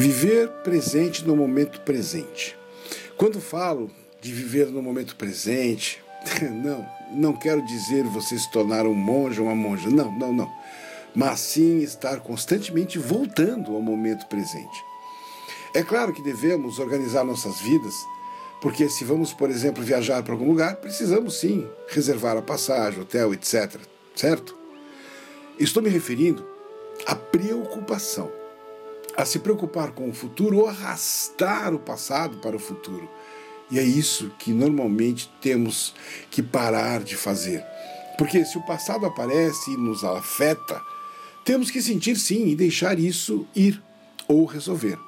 Viver presente no momento presente. Quando falo de viver no momento presente, não, não quero dizer você se tornar um monge ou uma monja, não, não, não. Mas sim estar constantemente voltando ao momento presente. É claro que devemos organizar nossas vidas, porque se vamos, por exemplo, viajar para algum lugar, precisamos sim reservar a passagem, hotel, etc. Certo? Estou me referindo à preocupação a se preocupar com o futuro ou arrastar o passado para o futuro. E é isso que normalmente temos que parar de fazer. Porque se o passado aparece e nos afeta, temos que sentir sim e deixar isso ir ou resolver.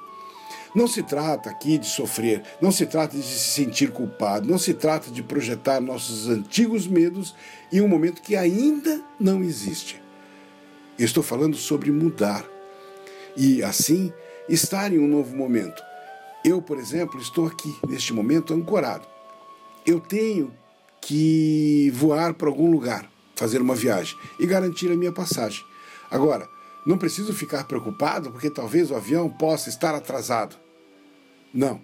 Não se trata aqui de sofrer, não se trata de se sentir culpado, não se trata de projetar nossos antigos medos em um momento que ainda não existe. estou falando sobre mudar, e, assim, estar em um novo momento. Eu, por exemplo, estou aqui, neste momento, ancorado. Eu tenho que voar para algum lugar, fazer uma viagem e garantir a minha passagem. Agora, não preciso ficar preocupado porque talvez o avião possa estar atrasado. Não.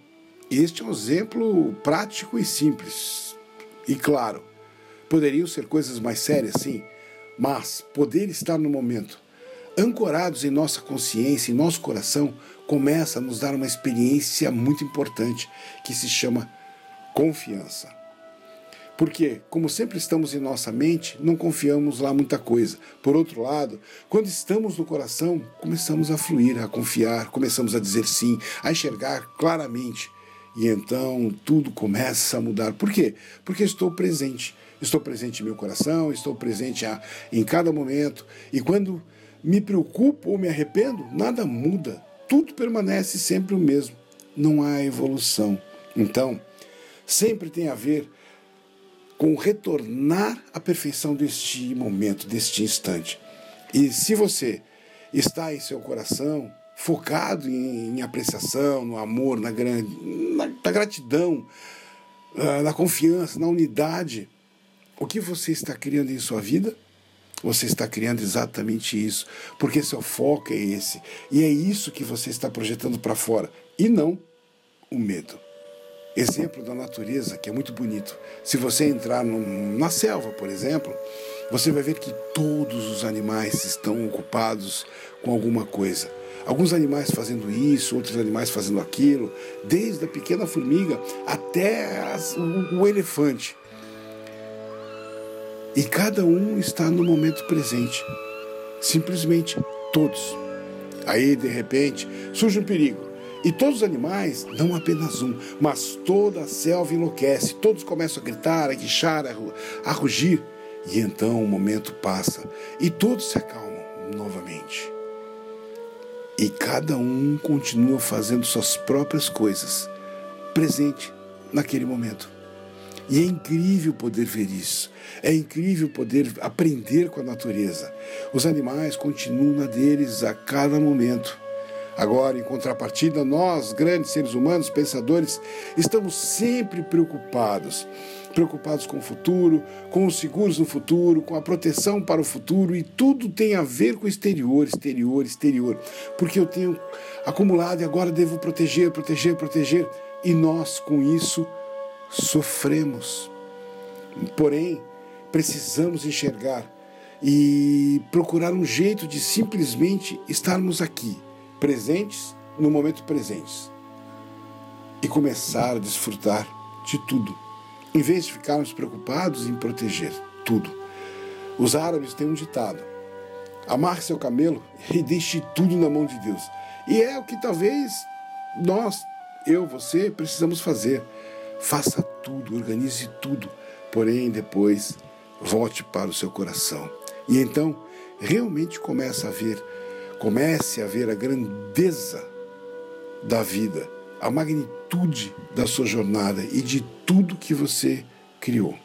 Este é um exemplo prático e simples. E claro, poderiam ser coisas mais sérias, sim, mas poder estar no momento ancorados em nossa consciência, em nosso coração, começa a nos dar uma experiência muito importante que se chama confiança. Porque, como sempre estamos em nossa mente, não confiamos lá muita coisa. Por outro lado, quando estamos no coração, começamos a fluir, a confiar, começamos a dizer sim, a enxergar claramente. E então tudo começa a mudar. Por quê? Porque estou presente. Estou presente em meu coração, estou presente em cada momento. E quando me preocupo ou me arrependo, nada muda. Tudo permanece sempre o mesmo. Não há evolução. Então, sempre tem a ver com retornar à perfeição deste momento, deste instante. E se você está em seu coração focado em, em apreciação, no amor, na, na, na gratidão, ah, na confiança, na unidade, o que você está criando em sua vida? Você está criando exatamente isso, porque seu foco é esse. E é isso que você está projetando para fora, e não o medo. Exemplo da natureza que é muito bonito. Se você entrar no, na selva, por exemplo, você vai ver que todos os animais estão ocupados com alguma coisa. Alguns animais fazendo isso, outros animais fazendo aquilo, desde a pequena formiga até as, o, o elefante. E cada um está no momento presente. Simplesmente todos. Aí, de repente, surge um perigo. E todos os animais, não apenas um, mas toda a selva enlouquece. Todos começam a gritar, a guichar, a rugir. E então o momento passa e todos se acalmam novamente. E cada um continua fazendo suas próprias coisas, presente naquele momento. E é incrível poder ver isso. É incrível poder aprender com a natureza. Os animais continuam na deles a cada momento. Agora, em contrapartida, nós, grandes seres humanos, pensadores, estamos sempre preocupados. Preocupados com o futuro, com os seguros no futuro, com a proteção para o futuro e tudo tem a ver com o exterior, exterior, exterior. Porque eu tenho acumulado e agora devo proteger, proteger, proteger. E nós, com isso, sofremos. Porém, precisamos enxergar e procurar um jeito de simplesmente estarmos aqui, presentes no momento presente e começar a desfrutar de tudo, em vez de ficarmos preocupados em proteger tudo. Os árabes têm um ditado: amarre seu camelo e deixe tudo na mão de Deus. E é o que talvez nós, eu, você, precisamos fazer Faça tudo, organize tudo, porém depois volte para o seu coração. E então realmente começa a ver, comece a ver a grandeza da vida, a magnitude da sua jornada e de tudo que você criou.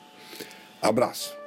Abraço.